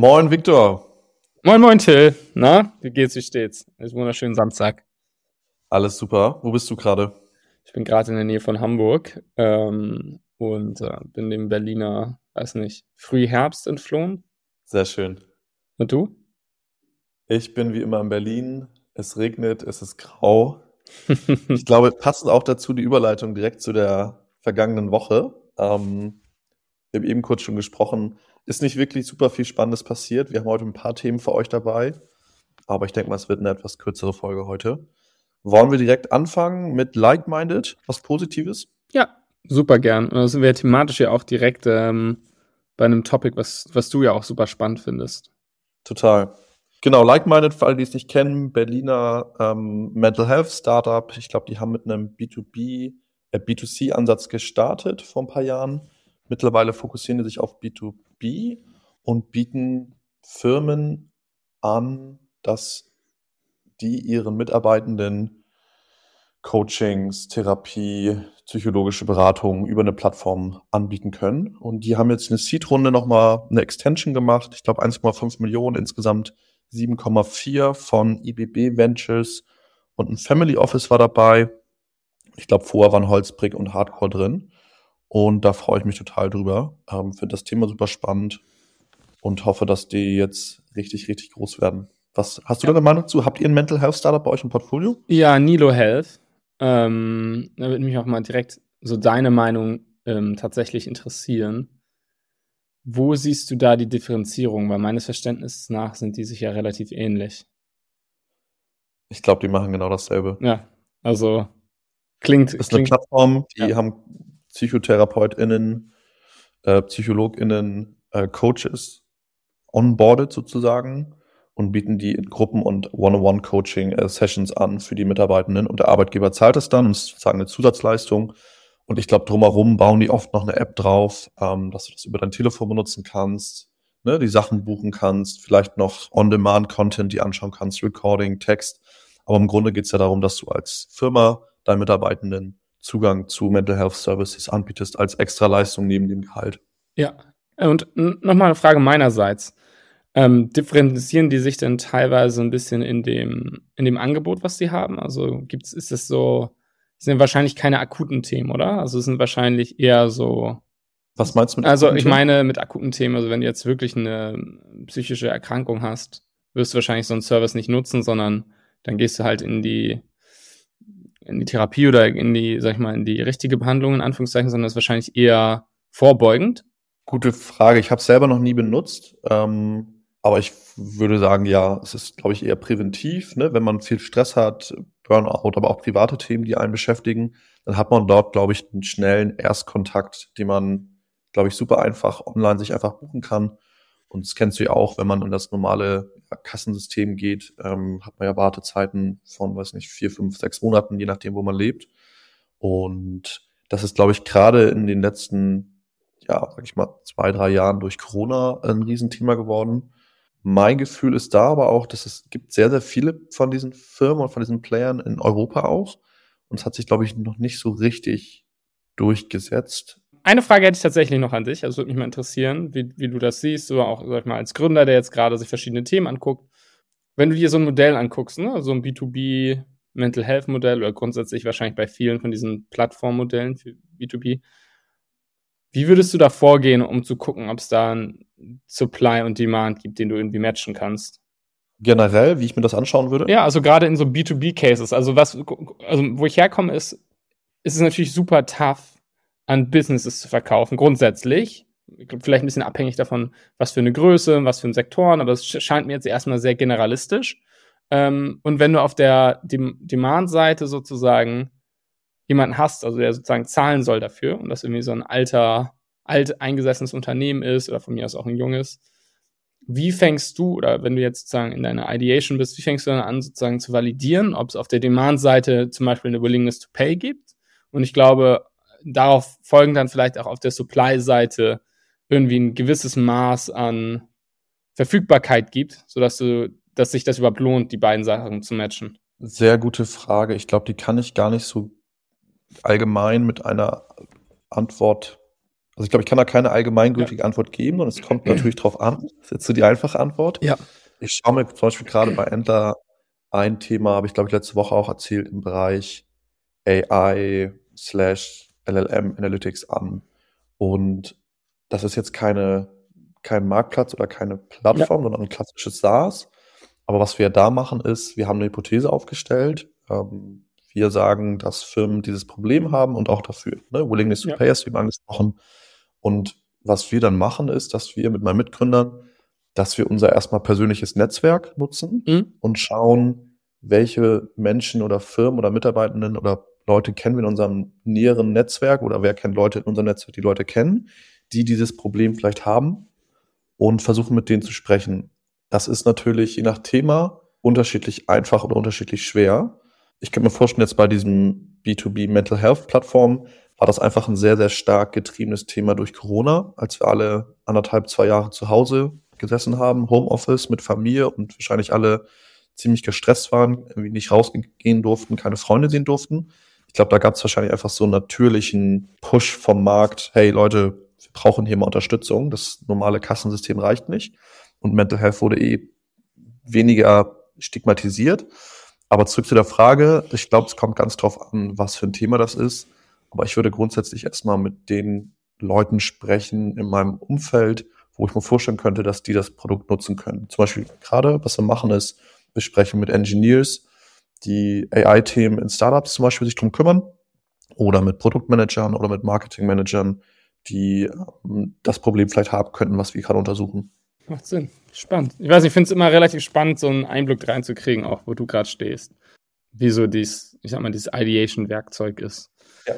Moin, Victor. Moin, moin, Till. Na, wie geht's, wie steht's? Ist wunderschönen Samstag. Alles super. Wo bist du gerade? Ich bin gerade in der Nähe von Hamburg ähm, und äh, bin dem Berliner, weiß nicht, Frühherbst entflohen. Sehr schön. Und du? Ich bin wie immer in Berlin. Es regnet, es ist grau. ich glaube, passend auch dazu die Überleitung direkt zu der vergangenen Woche. Ähm, wir haben eben kurz schon gesprochen, ist nicht wirklich super viel Spannendes passiert. Wir haben heute ein paar Themen für euch dabei, aber ich denke mal, es wird eine etwas kürzere Folge heute. Wollen wir direkt anfangen mit Like-Minded, was Positives? Ja, super gern. Und da sind wir thematisch ja auch direkt ähm, bei einem Topic, was, was du ja auch super spannend findest. Total. Genau, Like-Minded, für alle, die es nicht kennen, Berliner ähm, Mental Health Startup. Ich glaube, die haben mit einem B2B, äh, B2C-Ansatz gestartet vor ein paar Jahren Mittlerweile fokussieren die sich auf B2B und bieten Firmen an, dass die ihren Mitarbeitenden Coachings, Therapie, psychologische Beratung über eine Plattform anbieten können. Und die haben jetzt eine Seed-Runde nochmal eine Extension gemacht. Ich glaube 1,5 Millionen, insgesamt 7,4 von IBB Ventures und ein Family Office war dabei. Ich glaube, vorher waren Holzbrick und Hardcore drin. Und da freue ich mich total drüber. Ähm, Finde das Thema super spannend und hoffe, dass die jetzt richtig, richtig groß werden. Was hast du ja. da eine Meinung zu? Habt ihr ein Mental Health Startup bei euch im Portfolio? Ja, Nilo Health. Ähm, da würde mich auch mal direkt so deine Meinung ähm, tatsächlich interessieren. Wo siehst du da die Differenzierung? Weil meines Verständnisses nach sind die sich ja relativ ähnlich. Ich glaube, die machen genau dasselbe. Ja, also klingt. Das ist klingt, eine Plattform, die ja. haben PsychotherapeutInnen, äh, PsychologInnen, äh, Coaches onboardet sozusagen und bieten die in Gruppen- und One-on-One-Coaching-Sessions äh, an für die Mitarbeitenden und der Arbeitgeber zahlt es dann und ist sozusagen eine Zusatzleistung. Und ich glaube, drumherum bauen die oft noch eine App drauf, ähm, dass du das über dein Telefon benutzen kannst, ne, die Sachen buchen kannst, vielleicht noch On-Demand-Content, die anschauen kannst, Recording, Text. Aber im Grunde geht es ja darum, dass du als Firma deinen Mitarbeitenden Zugang zu Mental Health Services anbietest als Extraleistung neben dem Gehalt. Ja, und nochmal eine Frage meinerseits. Ähm, differenzieren die sich denn teilweise ein bisschen in dem, in dem Angebot, was sie haben? Also gibt's, ist es so, sind wahrscheinlich keine akuten Themen, oder? Also es sind wahrscheinlich eher so. Was meinst du mit Also ich meine mit akuten Themen, also wenn du jetzt wirklich eine psychische Erkrankung hast, wirst du wahrscheinlich so einen Service nicht nutzen, sondern dann gehst du halt in die in die Therapie oder in die, sag ich mal, in die richtige Behandlung in Anführungszeichen, sondern ist wahrscheinlich eher vorbeugend? Gute Frage. Ich habe es selber noch nie benutzt, ähm, aber ich würde sagen, ja, es ist, glaube ich, eher präventiv. Ne? Wenn man viel Stress hat, Burnout, aber auch private Themen, die einen beschäftigen, dann hat man dort, glaube ich, einen schnellen Erstkontakt, den man, glaube ich, super einfach online sich einfach buchen kann und das kennst du ja auch, wenn man in das normale Kassensystem geht, ähm, hat man ja Wartezeiten von, weiß nicht, vier, fünf, sechs Monaten, je nachdem, wo man lebt. Und das ist, glaube ich, gerade in den letzten, ja, sag ich mal, zwei, drei Jahren durch Corona ein Riesenthema geworden. Mein Gefühl ist da aber auch, dass es gibt sehr, sehr viele von diesen Firmen und von diesen Playern in Europa auch. Und es hat sich, glaube ich, noch nicht so richtig durchgesetzt. Eine Frage hätte ich tatsächlich noch an dich. Also würde mich mal interessieren, wie, wie du das siehst, oder auch, sag ich mal, als Gründer, der jetzt gerade sich verschiedene Themen anguckt. Wenn du dir so ein Modell anguckst, ne, so ein B2B Mental Health Modell oder grundsätzlich wahrscheinlich bei vielen von diesen Plattformmodellen für B2B, wie würdest du da vorgehen, um zu gucken, ob es da ein Supply und Demand gibt, den du irgendwie matchen kannst? Generell, wie ich mir das anschauen würde? Ja, also gerade in so B2B-Cases. Also was, also wo ich herkomme, ist, ist es natürlich super tough, an Businesses zu verkaufen, grundsätzlich. Vielleicht ein bisschen abhängig davon, was für eine Größe, was für ein Sektoren, aber es scheint mir jetzt erstmal sehr generalistisch. Ähm, und wenn du auf der Dem Demand-Seite sozusagen jemanden hast, also der sozusagen zahlen soll dafür und das irgendwie so ein alter, alt eingesessenes Unternehmen ist oder von mir aus auch ein junges, wie fängst du, oder wenn du jetzt sozusagen in deiner Ideation bist, wie fängst du dann an, sozusagen zu validieren, ob es auf der Demand-Seite zum Beispiel eine Willingness to Pay gibt? Und ich glaube, darauf folgen dann vielleicht auch auf der Supply-Seite irgendwie ein gewisses Maß an Verfügbarkeit gibt, sodass du, dass sich das überhaupt lohnt, die beiden Sachen zu matchen? Sehr gute Frage. Ich glaube, die kann ich gar nicht so allgemein mit einer Antwort Also ich glaube, ich kann da keine allgemeingültige ja. Antwort geben und es kommt natürlich drauf an. Das ist jetzt so die einfache Antwort. Ja. Ich schaue mir zum Beispiel gerade bei Endler ein Thema, habe ich glaube ich letzte Woche auch erzählt, im Bereich AI slash LLM Analytics an. Und das ist jetzt keine, kein Marktplatz oder keine Plattform, ja. sondern ein klassisches SaaS. Aber was wir da machen ist, wir haben eine Hypothese aufgestellt. Ähm, wir sagen, dass Firmen dieses Problem haben und auch dafür, ne, Willingness to ja. Pay, hast du eben angesprochen. Und was wir dann machen, ist, dass wir mit meinen Mitgründern, dass wir unser erstmal persönliches Netzwerk nutzen mhm. und schauen, welche Menschen oder Firmen oder Mitarbeitenden oder Leute kennen wir in unserem näheren Netzwerk oder wer kennt Leute in unserem Netzwerk, die Leute kennen, die dieses Problem vielleicht haben und versuchen mit denen zu sprechen. Das ist natürlich je nach Thema unterschiedlich einfach oder unterschiedlich schwer. Ich kann mir vorstellen, jetzt bei diesem B2B Mental Health Plattform war das einfach ein sehr, sehr stark getriebenes Thema durch Corona, als wir alle anderthalb, zwei Jahre zu Hause gesessen haben, Homeoffice mit Familie und wahrscheinlich alle ziemlich gestresst waren, irgendwie nicht rausgehen durften, keine Freunde sehen durften. Ich glaube, da gab es wahrscheinlich einfach so einen natürlichen Push vom Markt, hey Leute, wir brauchen hier mal Unterstützung, das normale Kassensystem reicht nicht. Und Mental Health wurde eh weniger stigmatisiert. Aber zurück zu der Frage, ich glaube, es kommt ganz drauf an, was für ein Thema das ist. Aber ich würde grundsätzlich erstmal mit den Leuten sprechen in meinem Umfeld, wo ich mir vorstellen könnte, dass die das Produkt nutzen können. Zum Beispiel gerade, was wir machen, ist, wir sprechen mit Engineers, die AI-Themen in Startups zum Beispiel sich drum kümmern oder mit Produktmanagern oder mit Marketingmanagern, die ähm, das Problem vielleicht haben könnten, was wir gerade untersuchen. Macht Sinn. Spannend. Ich weiß, ich finde es immer relativ spannend, so einen Einblick reinzukriegen, auch wo du gerade stehst. Wie so dies, ich sag mal, dieses Ideation-Werkzeug ist. Ja.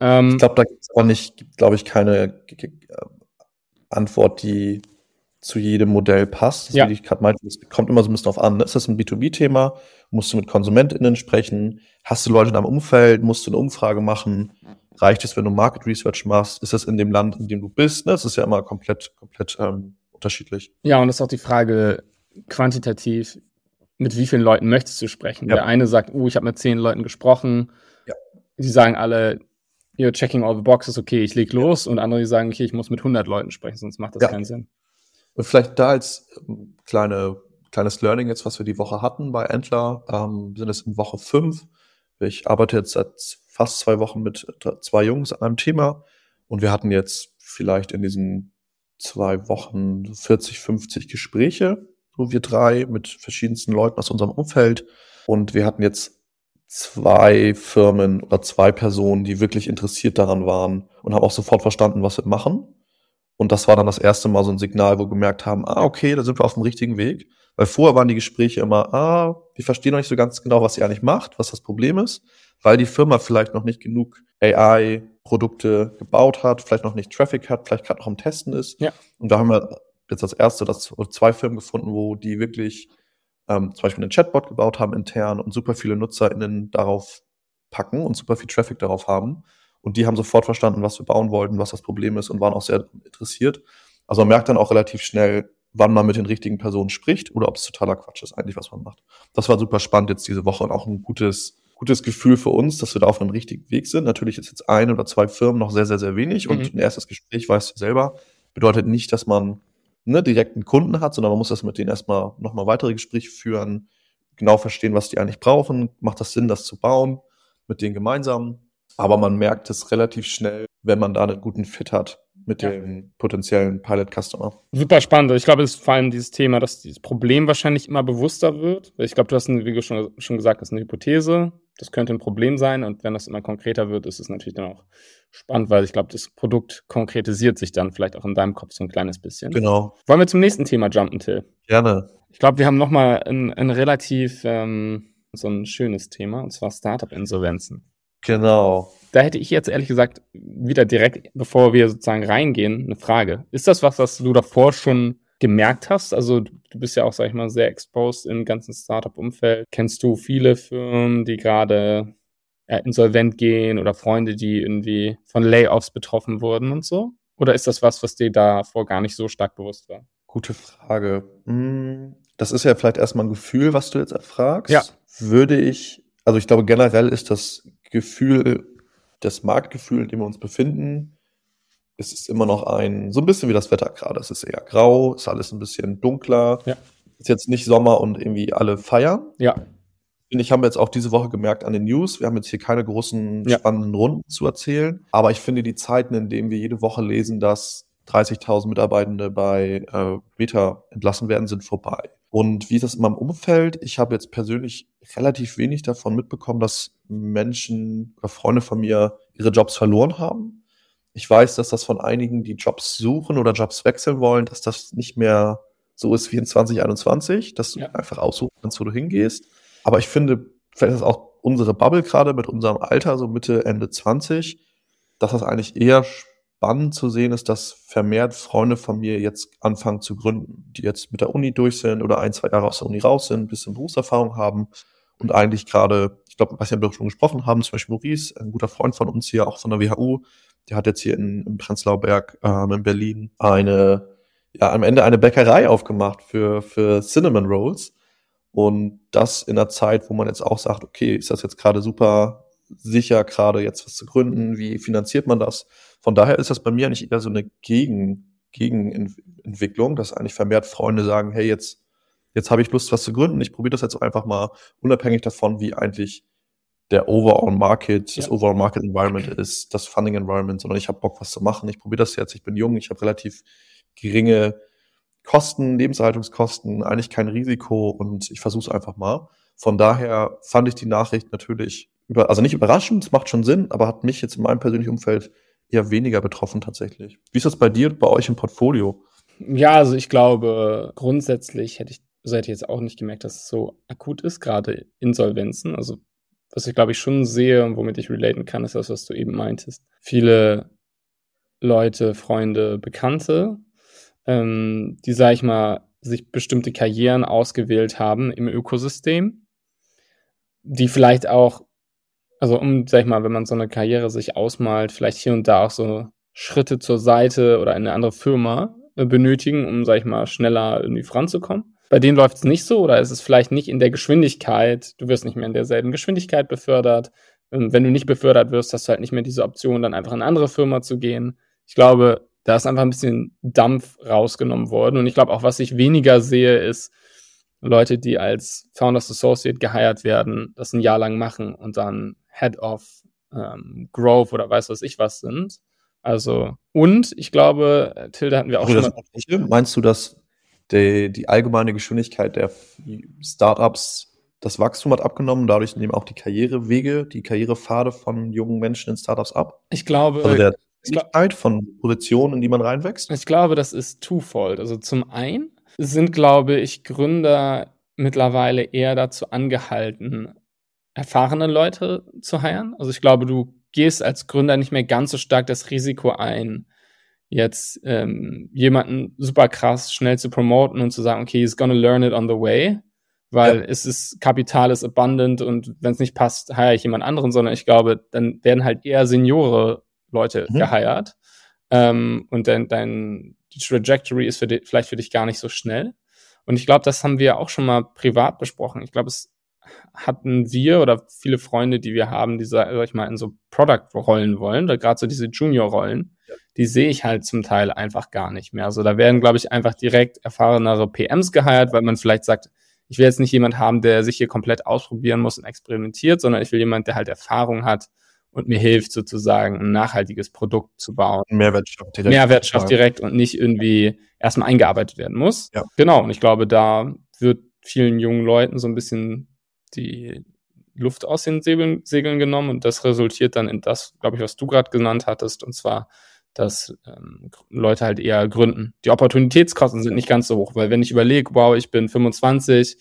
Ähm, ich glaube, da gibt es aber nicht, glaube ich, keine äh, Antwort, die zu jedem Modell passt. Das ja. wie ich gerade meinte, es kommt immer so ein bisschen drauf an. Ist das ein B2B-Thema? Musst du mit KonsumentInnen sprechen? Hast du Leute in deinem Umfeld? Musst du eine Umfrage machen? Reicht es, wenn du Market Research machst? Ist das in dem Land, in dem du bist? Das ist ja immer komplett, komplett ähm, unterschiedlich. Ja, und das ist auch die Frage quantitativ, mit wie vielen Leuten möchtest du sprechen? Ja. Der eine sagt, oh, ich habe mit zehn Leuten gesprochen. Ja. Die sagen alle, you're checking all the boxes, okay, ich leg los. Und andere sagen, okay, ich muss mit 100 Leuten sprechen, sonst macht das ja. keinen Sinn. Und vielleicht da als ähm, kleine, kleines Learning jetzt, was wir die Woche hatten bei Entler, ähm, sind es in Woche fünf. Ich arbeite jetzt seit fast zwei Wochen mit zwei Jungs an einem Thema und wir hatten jetzt vielleicht in diesen zwei Wochen 40, 50 Gespräche, so wir drei mit verschiedensten Leuten aus unserem Umfeld. Und wir hatten jetzt zwei Firmen oder zwei Personen, die wirklich interessiert daran waren und haben auch sofort verstanden, was wir machen. Und das war dann das erste Mal so ein Signal, wo wir gemerkt haben, ah, okay, da sind wir auf dem richtigen Weg. Weil vorher waren die Gespräche immer, ah, wir verstehen noch nicht so ganz genau, was ihr eigentlich macht, was das Problem ist, weil die Firma vielleicht noch nicht genug AI-Produkte gebaut hat, vielleicht noch nicht Traffic hat, vielleicht gerade noch am Testen ist. Ja. Und da haben wir jetzt als erste das, zwei Firmen gefunden, wo die wirklich ähm, zum Beispiel einen Chatbot gebaut haben intern und super viele NutzerInnen darauf packen und super viel Traffic darauf haben. Und die haben sofort verstanden, was wir bauen wollten, was das Problem ist und waren auch sehr interessiert. Also man merkt dann auch relativ schnell, wann man mit den richtigen Personen spricht oder ob es totaler Quatsch ist, eigentlich, was man macht. Das war super spannend jetzt diese Woche und auch ein gutes, gutes Gefühl für uns, dass wir da auf einem richtigen Weg sind. Natürlich ist jetzt ein oder zwei Firmen noch sehr, sehr, sehr wenig mhm. und ein erstes Gespräch, weißt du selber, bedeutet nicht, dass man ne, direkt einen Kunden hat, sondern man muss das mit denen erstmal nochmal weitere Gespräche führen, genau verstehen, was die eigentlich brauchen. Macht das Sinn, das zu bauen mit denen gemeinsam? Aber man merkt es relativ schnell, wenn man da einen guten Fit hat mit ja. dem potenziellen Pilot-Customer. Super spannend. Ich glaube, es ist vor allem dieses Thema, dass dieses Problem wahrscheinlich immer bewusster wird. Ich glaube, du hast, wie du schon, schon gesagt hast, eine Hypothese. Das könnte ein Problem sein. Und wenn das immer konkreter wird, ist es natürlich dann auch spannend, weil ich glaube, das Produkt konkretisiert sich dann vielleicht auch in deinem Kopf so ein kleines bisschen. Genau. Wollen wir zum nächsten Thema jumpen, Till? Gerne. Ich glaube, wir haben nochmal ein, ein relativ ähm, so ein schönes Thema, und zwar Startup-Insolvenzen. Genau. Da hätte ich jetzt ehrlich gesagt wieder direkt, bevor wir sozusagen reingehen, eine Frage. Ist das was, was du davor schon gemerkt hast? Also du bist ja auch, sag ich mal, sehr exposed im ganzen Startup-Umfeld. Kennst du viele Firmen, die gerade äh, insolvent gehen oder Freunde, die irgendwie von Layoffs betroffen wurden und so? Oder ist das was, was dir davor gar nicht so stark bewusst war? Gute Frage. Hm, das ist ja vielleicht erstmal ein Gefühl, was du jetzt erfragst. Ja. Würde ich, also ich glaube generell ist das Gefühl, das Marktgefühl, in dem wir uns befinden, es ist immer noch ein, so ein bisschen wie das Wetter gerade. Es ist eher grau, ist alles ein bisschen dunkler. Ja. Ist jetzt nicht Sommer und irgendwie alle feiern. Ja. Finde ich, haben wir jetzt auch diese Woche gemerkt an den News. Wir haben jetzt hier keine großen Ja. spannenden Runden zu erzählen. Aber ich finde die Zeiten, in denen wir jede Woche lesen, dass 30.000 Mitarbeitende bei äh, Meta entlassen werden, sind vorbei. Und wie ist das in meinem Umfeld? Ich habe jetzt persönlich relativ wenig davon mitbekommen, dass Menschen oder Freunde von mir ihre Jobs verloren haben. Ich weiß, dass das von einigen, die Jobs suchen oder Jobs wechseln wollen, dass das nicht mehr so ist wie in 2021, dass du Ja. einfach aussuchen kannst, wo du hingehst. Aber ich finde, vielleicht ist auch unsere Bubble gerade mit unserem Alter, so Mitte, Ende 20, dass das eigentlich eher spannend zu sehen ist, dass vermehrt Freunde von mir jetzt anfangen zu gründen, die jetzt mit der Uni durch sind oder ein, zwei Jahre aus der Uni raus sind, ein bisschen Berufserfahrung haben und eigentlich gerade, ich glaube, was wir schon gesprochen haben, zum Beispiel Maurice, ein guter Freund von uns hier, auch von der WHU, der hat jetzt hier in, im Prenzlauer Berg ähm, in Berlin eine, ja, am Ende eine Bäckerei aufgemacht für, für Cinnamon Rolls. Und das in einer Zeit, wo man jetzt auch sagt, okay, ist das jetzt gerade super sicher, gerade jetzt was zu gründen? Wie finanziert man das? Von daher ist das bei mir eigentlich eher so eine Gegen, Gegenentwicklung, dass eigentlich vermehrt Freunde sagen, hey, jetzt, jetzt habe ich Lust, was zu gründen. Ich probiere das jetzt einfach mal, unabhängig davon, wie eigentlich der Overall Market, das Ja. Overall Market Environment ist, das Funding Environment, sondern ich habe Bock, was zu machen. Ich probiere das jetzt. Ich bin jung, ich habe relativ geringe Kosten, Lebenserhaltungskosten, eigentlich kein Risiko und ich versuche es einfach mal. Von daher fand ich die Nachricht natürlich über, also nicht überraschend, es macht schon Sinn, aber hat mich jetzt in meinem persönlichen Umfeld eher weniger betroffen tatsächlich. Wie ist das bei dir, bei euch im Portfolio? Ja, also ich glaube, grundsätzlich hätte ich, also hätte ich jetzt auch nicht gemerkt, dass es so akut ist, gerade Insolvenzen. Also, was ich glaube ich schon sehe und womit ich relaten kann, ist das, was du eben meintest. Viele Leute, Freunde, Bekannte, ähm, die, sag ich mal, sich bestimmte Karrieren ausgewählt haben im Ökosystem, die vielleicht auch, also um, sag ich mal, wenn man so eine Karriere sich ausmalt, vielleicht hier und da auch so Schritte zur Seite oder in eine andere Firma äh, benötigen, um, sag ich mal, schneller irgendwie voranzukommen. Bei denen läuft es nicht so oder ist es vielleicht nicht in der Geschwindigkeit, du wirst nicht mehr in derselben Geschwindigkeit befördert. Ähm, wenn du nicht befördert wirst, hast du halt nicht mehr diese Option, dann einfach in eine andere Firma zu gehen. Ich glaube, da ist einfach ein bisschen Dampf rausgenommen worden. Und ich glaube auch, was ich weniger sehe, ist Leute, die als Founders Associate geheiert werden, das ein Jahr lang machen und dann Head of ähm, Growth oder weiß was ich was sind. Also, und ich glaube, äh, Tilda hatten wir auch Sorry, schon mal. Meinst du, dass die, die allgemeine Geschwindigkeit der Startups das Wachstum hat abgenommen, dadurch nehmen auch die Karrierewege, die Karrierepfade von jungen Menschen in Startups ab? ich glaube, Also der Geschwindigkeit von Positionen, in die man reinwächst? Ich glaube, das ist twofold. Also zum einen sind, glaube ich, Gründer mittlerweile eher dazu angehalten, erfahrene Leute zu heiren. Also ich glaube, du gehst als Gründer nicht mehr ganz so stark das Risiko ein, jetzt ähm, jemanden super krass schnell zu promoten und zu sagen, okay, he's gonna learn it on the way, weil Ja. es ist, Kapital ist abundant und wenn es nicht passt, heiere ich jemand anderen, sondern ich glaube, dann werden halt eher Seniore Leute Mhm. geheiert. Ähm, und dein, dein die Trajectory ist für di vielleicht für dich gar nicht so schnell. Und ich glaube, das haben wir auch schon mal privat besprochen. Ich glaube, es hatten wir oder viele Freunde, die wir haben, die, sag ich mal, in so Product-Rollen wollen, oder gerade so diese Junior-Rollen, die sehe ich halt zum Teil einfach gar nicht mehr. Also da werden, glaube ich, einfach direkt erfahrenere PMs geheiert, weil man vielleicht sagt, ich will jetzt nicht jemand haben, der sich hier komplett ausprobieren muss und experimentiert, sondern ich will jemand, der halt Erfahrung hat und mir hilft, sozusagen ein nachhaltiges Produkt zu bauen. Mehrwert schafft direkt. Mehrwert schafft direkt und nicht irgendwie erstmal eingearbeitet werden muss. Ja. Genau, und ich glaube, da wird vielen jungen Leuten so ein bisschen die Luft aus den Segeln, Segeln genommen und das resultiert dann in das, glaube ich, was du gerade genannt hattest, und zwar, dass ähm, Leute halt eher gründen. Die Opportunitätskosten sind nicht ganz so hoch, weil wenn ich überlege, wow, ich bin 25,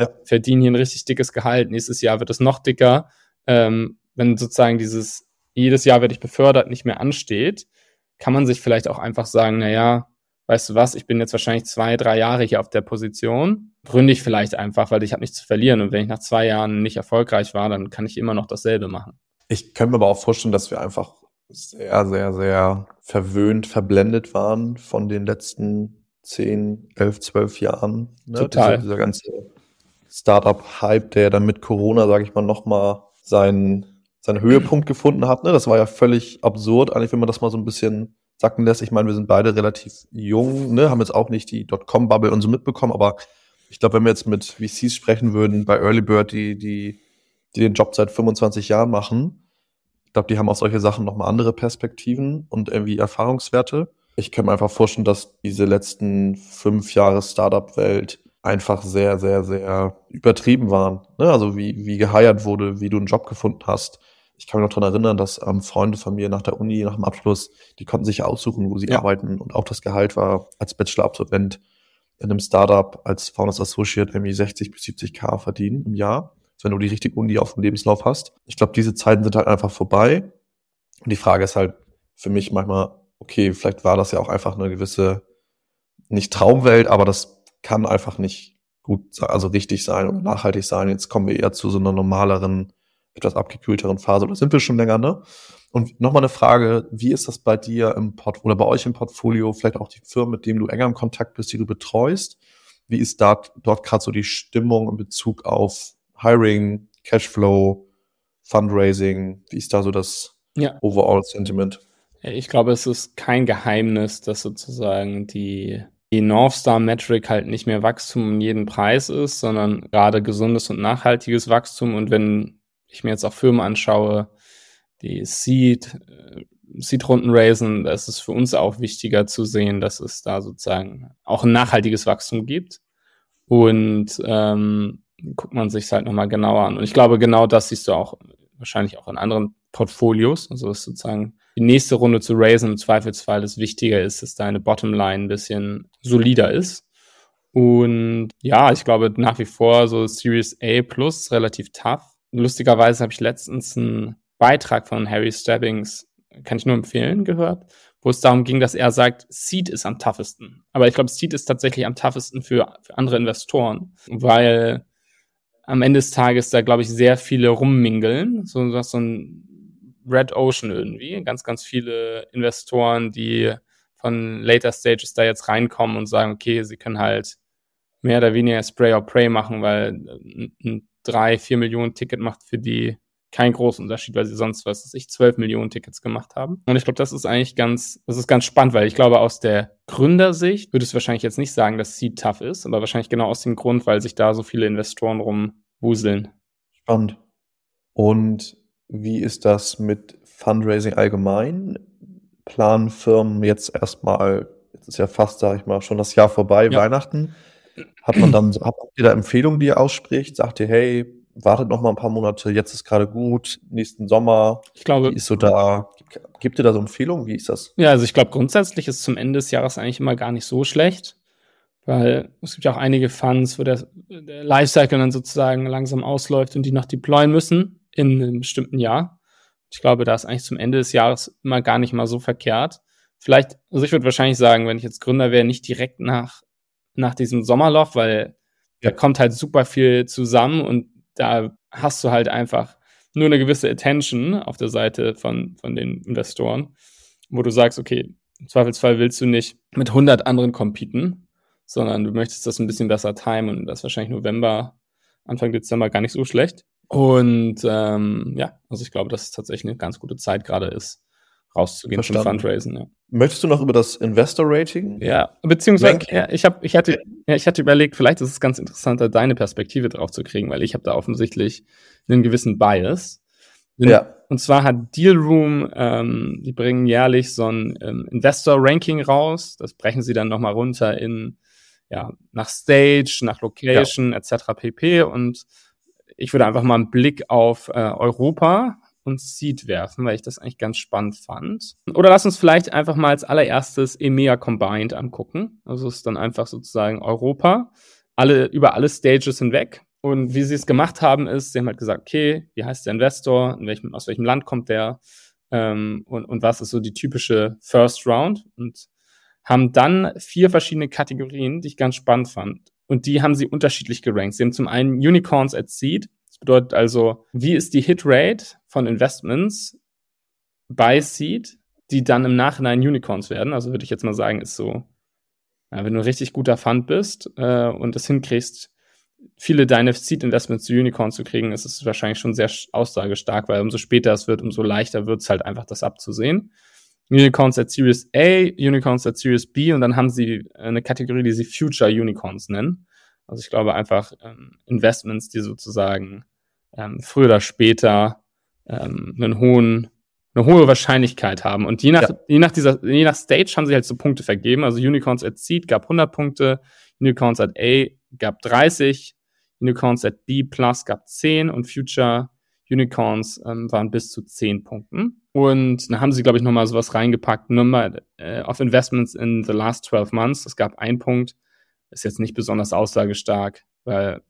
Ja. verdiene hier ein richtig dickes Gehalt, nächstes Jahr wird es noch dicker, ähm, wenn sozusagen dieses jedes Jahr werde ich befördert nicht mehr ansteht, kann man sich vielleicht auch einfach sagen, na ja, weißt du was, ich bin jetzt wahrscheinlich zwei, drei Jahre hier auf der Position, gründe ich vielleicht einfach, weil ich habe nichts zu verlieren und wenn ich nach zwei Jahren nicht erfolgreich war, dann kann ich immer noch dasselbe machen. Ich könnte mir aber auch vorstellen, dass wir einfach sehr, sehr, sehr verwöhnt, verblendet waren von den letzten 10, 11, 12 Jahren. Ne? Total. Dieser, dieser ganze Startup-Hype, der dann mit Corona, sage ich mal, nochmal seinen, seinen Höhepunkt gefunden hat. Ne? Das war ja völlig absurd, eigentlich, wenn man das mal so ein bisschen sacken lässt. Ich meine, wir sind beide relativ jung, ne, haben jetzt auch nicht die Dotcom-Bubble und so mitbekommen, aber ich glaube, wenn wir jetzt mit VCs sprechen würden, bei Early Bird, die, die, die den Job seit 25 Jahren machen, ich glaube, die haben auf solche Sachen nochmal andere Perspektiven und irgendwie Erfahrungswerte. Ich kann mir einfach vorstellen, dass diese letzten fünf Jahre Startup-Welt einfach sehr, sehr, sehr übertrieben waren. Ne? Also wie, wie geheiert wurde, wie du einen Job gefunden hast. Ich kann mich noch daran erinnern, dass ähm, Freunde von mir nach der Uni, nach dem Abschluss, die konnten sich aussuchen, wo sie ja. arbeiten. Und auch das Gehalt war als Bachelor-Absolvent in einem Startup als Founders Associate irgendwie 60 bis 70 K verdienen im Jahr, wenn du die richtige Uni auf dem Lebenslauf hast. Ich glaube, diese Zeiten sind halt einfach vorbei. Und die Frage ist halt für mich manchmal, okay, vielleicht war das ja auch einfach eine gewisse, nicht Traumwelt, aber das kann einfach nicht gut, also richtig sein oder nachhaltig sein. Jetzt kommen wir eher zu so einer normaleren, etwas abgekühlteren Phase oder sind wir schon länger, ne? Und nochmal eine Frage, wie ist das bei dir im Port oder bei euch im Portfolio, vielleicht auch die Firmen, mit denen du enger im Kontakt bist, die du betreust? Wie ist da, dort gerade so die Stimmung in Bezug auf Hiring, Cashflow, Fundraising? Wie ist da so das ja. Overall Sentiment? Ich glaube, es ist kein Geheimnis, dass sozusagen die die North Star Metric halt nicht mehr Wachstum um jeden Preis ist, sondern gerade gesundes und nachhaltiges Wachstum. Und wenn ich mir jetzt auch Firmen anschaue, die Seed, äh, Seed-Runden raisen, da ist es für uns auch wichtiger zu sehen, dass es da sozusagen auch ein nachhaltiges Wachstum gibt. Und ähm, guckt man sich halt nochmal genauer an. Und ich glaube, genau das siehst du auch wahrscheinlich auch in anderen Portfolios. Also ist sozusagen die nächste Runde zu raisen im Zweifelsfall es wichtiger ist, dass deine Bottomline ein bisschen solider ist. Und ja, ich glaube nach wie vor so Series A plus relativ tough. Lustigerweise habe ich letztens einen Beitrag von Harry Stabbings, kann ich nur empfehlen, gehört, wo es darum ging, dass er sagt, Seed ist am toughesten. Aber ich glaube, Seed ist tatsächlich am toughesten für, für andere Investoren, weil am Ende des Tages da, glaube ich, sehr viele rummingeln. So, so ein Red Ocean irgendwie. Ganz, ganz viele Investoren, die von Later Stages da jetzt reinkommen und sagen, okay, sie können halt mehr oder weniger Spray or Pray machen, weil ein 3, 4 Millionen Ticket macht für die keinen großen Unterschied, weil sie sonst, was weiß ich, 12 Millionen Tickets gemacht haben. Und ich glaube, das ist eigentlich ganz, das ist ganz spannend, weil ich glaube, aus der Gründersicht würde es wahrscheinlich jetzt nicht sagen, dass Seed tough ist, aber wahrscheinlich genau aus dem Grund, weil sich da so viele Investoren rumwuseln. Spannend. Und wie ist das mit Fundraising allgemein? Planen Firmen jetzt erstmal, jetzt ist ja fast, sage ich mal, schon das Jahr vorbei, ja. Weihnachten. Hat man dann, habt ihr da Empfehlungen, die ihr ausspricht? Sagt ihr, hey, wartet noch mal ein paar Monate, jetzt ist gerade gut, nächsten Sommer. Ich glaube. Ist so da? Gibt ihr da so Empfehlungen? Wie ist das? Ja, also ich glaube, grundsätzlich ist zum Ende des Jahres eigentlich immer gar nicht so schlecht, weil es gibt ja auch einige Funds, wo der, der Lifecycle dann sozusagen langsam ausläuft und die noch deployen müssen in einem bestimmten Jahr. Ich glaube, da ist eigentlich zum Ende des Jahres immer gar nicht mal so verkehrt. Vielleicht, also ich würde wahrscheinlich sagen, wenn ich jetzt Gründer wäre, nicht direkt nach, nach diesem Sommerloch, weil ja. da kommt halt super viel zusammen und da hast du halt einfach nur eine gewisse Attention auf der Seite von, von den Investoren, wo du sagst, okay, im Zweifelsfall willst du nicht mit 100 anderen competen, sondern du möchtest das ein bisschen besser timen und das ist wahrscheinlich November, Anfang Dezember gar nicht so schlecht. Und ähm, ja, also ich glaube, dass es tatsächlich eine ganz gute Zeit gerade ist, rauszugehen Verstanden. zum Fundraisen. Ja. Möchtest du noch über das Investor Rating? Ja, beziehungsweise ja, ich habe, ich hatte, ja, ich hatte überlegt, vielleicht ist es ganz interessant, da deine Perspektive drauf zu kriegen, weil ich habe da offensichtlich einen gewissen Bias. Ja. Und zwar hat Dealroom, ähm, die bringen jährlich so ein ähm, Investor Ranking raus. Das brechen sie dann nochmal runter in ja nach Stage, nach Location ja. etc. pp. Und ich würde einfach mal einen Blick auf äh, Europa und Seed werfen, weil ich das eigentlich ganz spannend fand. Oder lass uns vielleicht einfach mal als allererstes EMEA Combined angucken. Also es ist dann einfach sozusagen Europa, alle, über alle Stages hinweg. Und wie sie es gemacht haben, ist, sie haben halt gesagt, okay, wie heißt der Investor, in welchem, aus welchem Land kommt der ähm, und, und was ist so die typische First Round und haben dann vier verschiedene Kategorien, die ich ganz spannend fand. Und die haben sie unterschiedlich gerankt. Sie haben zum einen Unicorns at Seed. Das bedeutet also, wie ist die Hitrate von Investments bei Seed, die dann im Nachhinein Unicorns werden? Also würde ich jetzt mal sagen, ist so, wenn du ein richtig guter Fund bist äh, und es hinkriegst, viele deine Seed-Investments zu Unicorns zu kriegen, ist es wahrscheinlich schon sehr aussagestark, weil umso später es wird, umso leichter wird es halt einfach, das abzusehen. Unicorns at Series A, Unicorns at Series B und dann haben sie eine Kategorie, die sie Future Unicorns nennen. Also ich glaube einfach ähm, Investments, die sozusagen ähm, früher oder später ähm, einen hohen, eine hohe Wahrscheinlichkeit haben. Und je nach, ja. je nach dieser, je nach Stage haben sie halt so Punkte vergeben. Also Unicorns at Seed gab 100 Punkte, Unicorns at A gab 30, Unicorns at B Plus gab 10 und Future Unicorns ähm, waren bis zu 10 Punkten. Und dann haben sie, glaube ich, nochmal sowas reingepackt, Number äh, of Investments in the last 12 months. Es gab einen Punkt, ist jetzt nicht besonders aussagestark, weil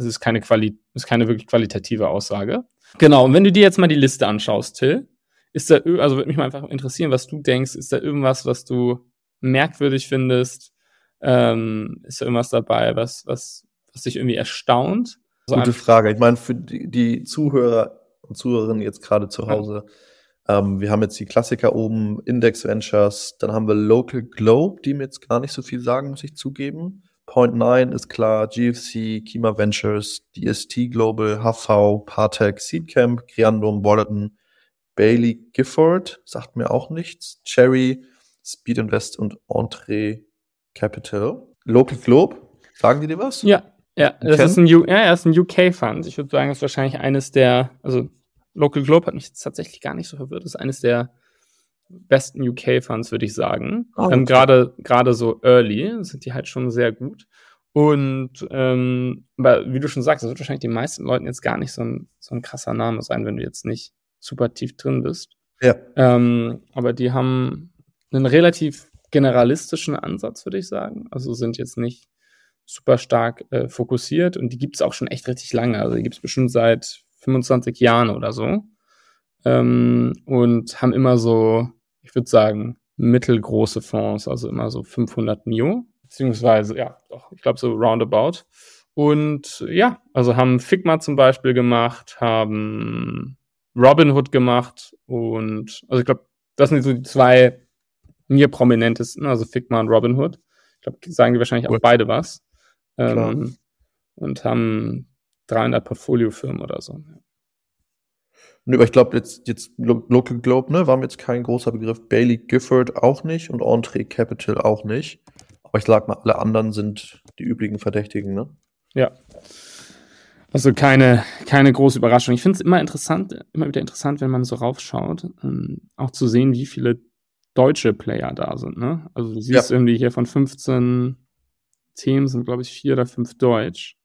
es ist keine, Quali ist keine wirklich qualitative Aussage. Genau, und wenn du dir jetzt mal die Liste anschaust, Till, ist da, also würde mich mal einfach interessieren, was du denkst, ist da irgendwas, was du merkwürdig findest? Ähm, ist da irgendwas dabei, was, was, was dich irgendwie erstaunt? Also Gute Frage. Ich meine, für die, die Zuhörer und Zuhörerinnen jetzt gerade zu Hause, ja. ähm, wir haben jetzt die Klassiker oben, Index Ventures, dann haben wir Local Globe, die mir jetzt gar nicht so viel sagen, muss ich zugeben. Point 9 ist klar, GFC, Kima Ventures, DST Global, HV, Partec, Seedcamp, Creandum, Wallerton, Bailey Gifford, sagt mir auch nichts, Cherry, Speed Invest und Entree Capital. Local Globe, sagen die dir was? Ja, ja, das ist ein, U ja, ist ein UK-Fund. Ich würde sagen, das ist wahrscheinlich eines der, also Local Globe hat mich tatsächlich gar nicht so verwirrt. Das ist eines der besten UK-Funds, würde ich sagen. Oh, okay. ähm, Gerade gerade so early sind die halt schon sehr gut. Und ähm, aber wie du schon sagst, das wird wahrscheinlich den meisten Leuten jetzt gar nicht so ein, so ein krasser Name sein, wenn du jetzt nicht super tief drin bist. Ja. Ähm, aber die haben einen relativ generalistischen Ansatz, würde ich sagen. Also sind jetzt nicht super stark äh, fokussiert und die gibt es auch schon echt richtig lange. Also die gibt es bestimmt seit 25 Jahren oder so. Ähm, und haben immer so ich würde sagen, mittelgroße Fonds, also immer so 500 Mio, beziehungsweise, ja, doch, ich glaube so roundabout. Und ja, also haben Figma zum Beispiel gemacht, haben Robinhood gemacht und, also ich glaube, das sind so die zwei mir prominentesten, also Figma und Robinhood. Ich glaube, sagen die wahrscheinlich auch beide was. Ähm, und haben 300 Portfoliofirmen oder so. Nö, aber ich glaube, jetzt, jetzt Local Globe, ne, war mir jetzt kein großer Begriff. Bailey Gifford auch nicht und Entree Capital auch nicht. Aber ich sag mal, alle anderen sind die üblichen Verdächtigen, ne? Ja. Also keine, keine große Überraschung. Ich finde es immer interessant, immer wieder interessant, wenn man so raufschaut, ähm, auch zu sehen, wie viele deutsche Player da sind. Ne? Also du siehst ja. irgendwie hier von 15 Themen sind, glaube ich, vier oder fünf Deutsch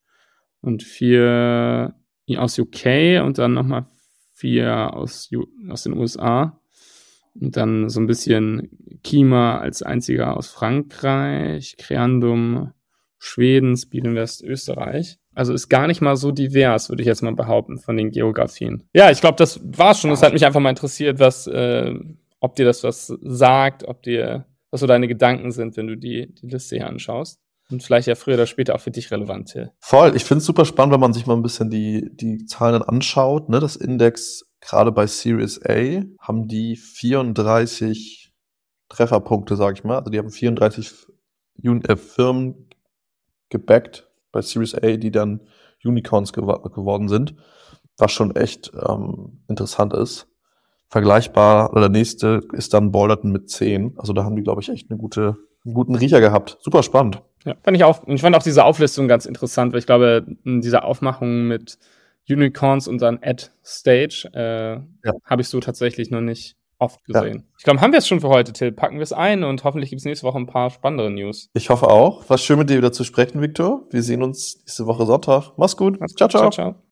und vier aus UK und dann nochmal vier aus, aus den USA. Und dann so ein bisschen Kima als einziger aus Frankreich, Creandum, Schweden, Speed Invest Österreich. Also ist gar nicht mal so divers, würde ich jetzt mal behaupten, von den Geografien. Ja, ich glaube, das war's schon. Es hat mich einfach mal interessiert, was, äh, ob dir das was sagt, ob dir, was so deine Gedanken sind, wenn du die, die Liste hier anschaust. Und vielleicht ja früher oder später auch für dich relevant, Till. Voll. Ich finde es super spannend, wenn man sich mal ein bisschen die, die Zahlen anschaut. Ne? Das Index, gerade bei Series A, haben die 34 Trefferpunkte, sag ich mal. Also die haben 34 äh, Firmen gebackt bei Series A, die dann Unicorns gew geworden sind. Was schon echt ähm, interessant ist. Vergleichbar, oder der nächste ist dann Balderton mit 10. Also da haben die, glaube ich, echt eine gute, einen guten Riecher gehabt. Super spannend. Ja, fand ich auch. Ich fand auch diese Auflistung ganz interessant, weil ich glaube, diese Aufmachung mit Unicorns und dann Ad Stage äh, ja. habe ich so tatsächlich noch nicht oft gesehen. Ja. Ich glaube, haben wir es schon für heute, Till. Packen wir es ein und hoffentlich gibt es nächste Woche ein paar spannende News. Ich hoffe auch. War schön mit dir wieder zu sprechen, Victor. Wir sehen uns nächste Woche Sonntag. Mach's gut. Mach's ciao, ciao. ciao, ciao.